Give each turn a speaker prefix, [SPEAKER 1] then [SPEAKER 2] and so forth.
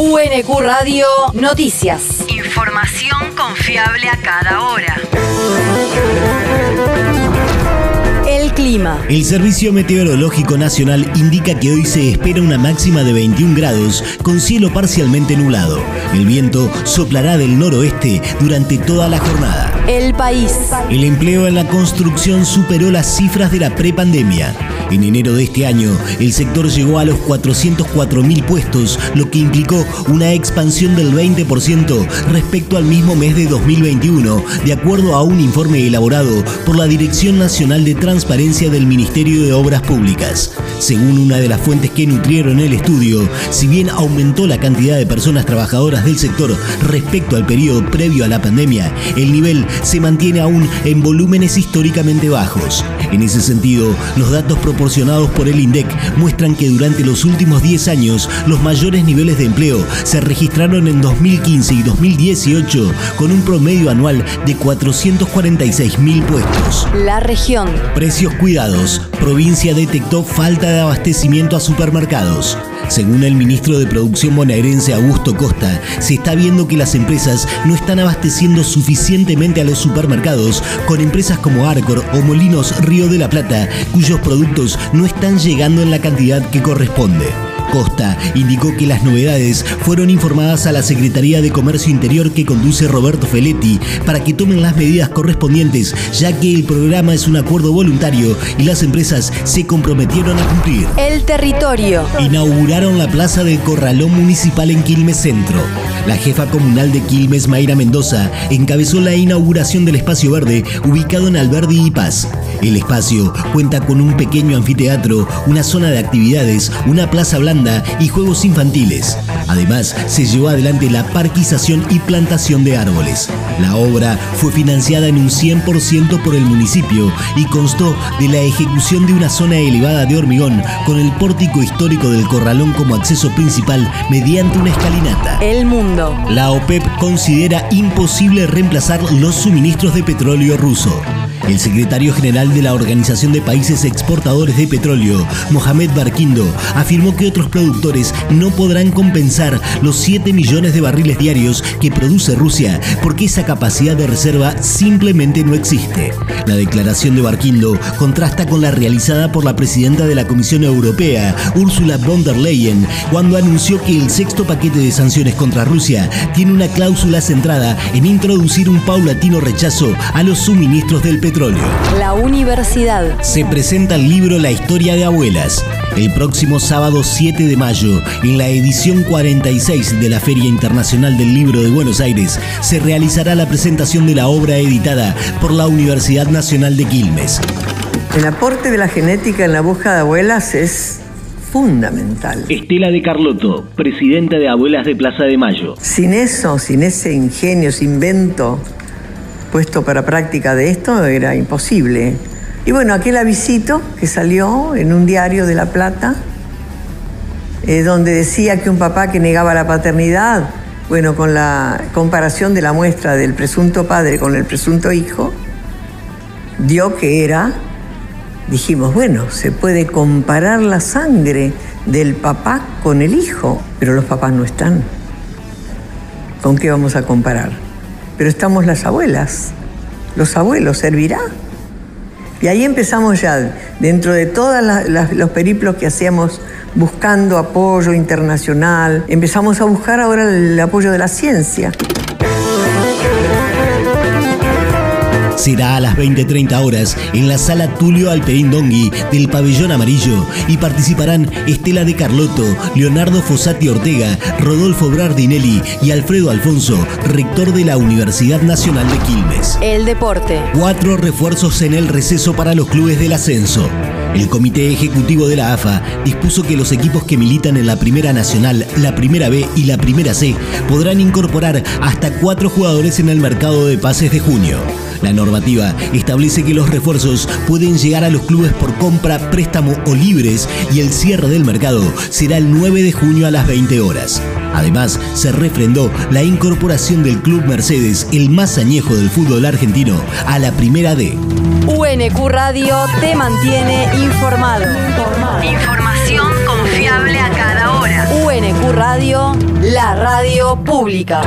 [SPEAKER 1] UNQ Radio Noticias.
[SPEAKER 2] Información confiable a cada hora.
[SPEAKER 1] El clima.
[SPEAKER 3] El Servicio Meteorológico Nacional indica que hoy se espera una máxima de 21 grados con cielo parcialmente nublado. El viento soplará del noroeste durante toda la jornada.
[SPEAKER 1] El país.
[SPEAKER 3] El empleo en la construcción superó las cifras de la prepandemia. En enero de este año, el sector llegó a los 404.000 puestos, lo que implicó una expansión del 20% respecto al mismo mes de 2021, de acuerdo a un informe elaborado por la Dirección Nacional de Transparencia del Ministerio de Obras Públicas. Según una de las fuentes que nutrieron el estudio, si bien aumentó la cantidad de personas trabajadoras del sector respecto al periodo previo a la pandemia, el nivel se mantiene aún en volúmenes históricamente bajos. En ese sentido, los datos proporcionados por el INDEC muestran que durante los últimos 10 años los mayores niveles de empleo se registraron en 2015 y 2018 con un promedio anual de 446 mil puestos.
[SPEAKER 1] La región.
[SPEAKER 3] Precios cuidados. Provincia detectó falta de abastecimiento a supermercados. Según el ministro de Producción bonaerense Augusto Costa, se está viendo que las empresas no están abasteciendo suficientemente a los supermercados con empresas como Arcor o Molinos Río de la Plata, cuyos productos no están llegando en la cantidad que corresponde. Costa indicó que las novedades fueron informadas a la Secretaría de Comercio Interior que conduce Roberto Feletti para que tomen las medidas correspondientes, ya que el programa es un acuerdo voluntario y las empresas se comprometieron a cumplir.
[SPEAKER 1] El territorio.
[SPEAKER 3] Inauguraron la plaza del Corralón Municipal en Quilmes Centro. La jefa comunal de Quilmes, Mayra Mendoza, encabezó la inauguración del espacio verde ubicado en Alberdi y Paz. El espacio cuenta con un pequeño anfiteatro, una zona de actividades, una plaza blanda y juegos infantiles. Además, se llevó adelante la parquización y plantación de árboles. La obra fue financiada en un 100% por el municipio y constó de la ejecución de una zona elevada de hormigón con el pórtico histórico del corralón como acceso principal mediante una escalinata.
[SPEAKER 1] El mundo.
[SPEAKER 3] La OPEP considera imposible reemplazar los suministros de petróleo ruso. El secretario general de la Organización de Países Exportadores de Petróleo, Mohamed Barquindo, afirmó que otros productores no podrán compensar los 7 millones de barriles diarios que produce Rusia porque esa capacidad de reserva simplemente no existe. La declaración de Barquindo contrasta con la realizada por la presidenta de la Comisión Europea, Ursula von der Leyen, cuando anunció que el sexto paquete de sanciones contra Rusia tiene una cláusula centrada en introducir un paulatino rechazo a los suministros del petróleo.
[SPEAKER 1] La universidad.
[SPEAKER 3] Se presenta el libro La historia de abuelas. El próximo sábado 7 de mayo, en la edición 46 de la Feria Internacional del Libro de Buenos Aires, se realizará la presentación de la obra editada por la Universidad Nacional de Quilmes.
[SPEAKER 4] El aporte de la genética en la búsqueda de abuelas es fundamental.
[SPEAKER 3] Estela de Carlotto, presidenta de Abuelas de Plaza de Mayo.
[SPEAKER 4] Sin eso, sin ese ingenio, ese invento puesto para práctica de esto, era imposible. Y bueno, aquel avisito que salió en un diario de La Plata, eh, donde decía que un papá que negaba la paternidad, bueno, con la comparación de la muestra del presunto padre con el presunto hijo, dio que era, dijimos, bueno, se puede comparar la sangre del papá con el hijo, pero los papás no están. ¿Con qué vamos a comparar? Pero estamos las abuelas. Los abuelos, ¿servirá? Y ahí empezamos ya, dentro de todos los periplos que hacíamos buscando apoyo internacional, empezamos a buscar ahora el apoyo de la ciencia.
[SPEAKER 3] Será a las 20.30 horas en la sala Tulio Alperín Dongui del Pabellón Amarillo y participarán Estela de Carlotto, Leonardo Fossati Ortega, Rodolfo Brardinelli y Alfredo Alfonso, rector de la Universidad Nacional de Quilmes.
[SPEAKER 1] El deporte.
[SPEAKER 3] Cuatro refuerzos en el receso para los clubes del ascenso. El Comité Ejecutivo de la AFA dispuso que los equipos que militan en la Primera Nacional, la Primera B y la Primera C podrán incorporar hasta cuatro jugadores en el mercado de pases de junio. La normativa establece que los refuerzos pueden llegar a los clubes por compra, préstamo o libres y el cierre del mercado será el 9 de junio a las 20 horas. Además, se refrendó la incorporación del Club Mercedes, el más añejo del fútbol argentino, a la Primera D.
[SPEAKER 1] UNQ Radio te mantiene informado.
[SPEAKER 2] Información confiable a cada hora. hora.
[SPEAKER 1] UNQ Radio, la radio pública.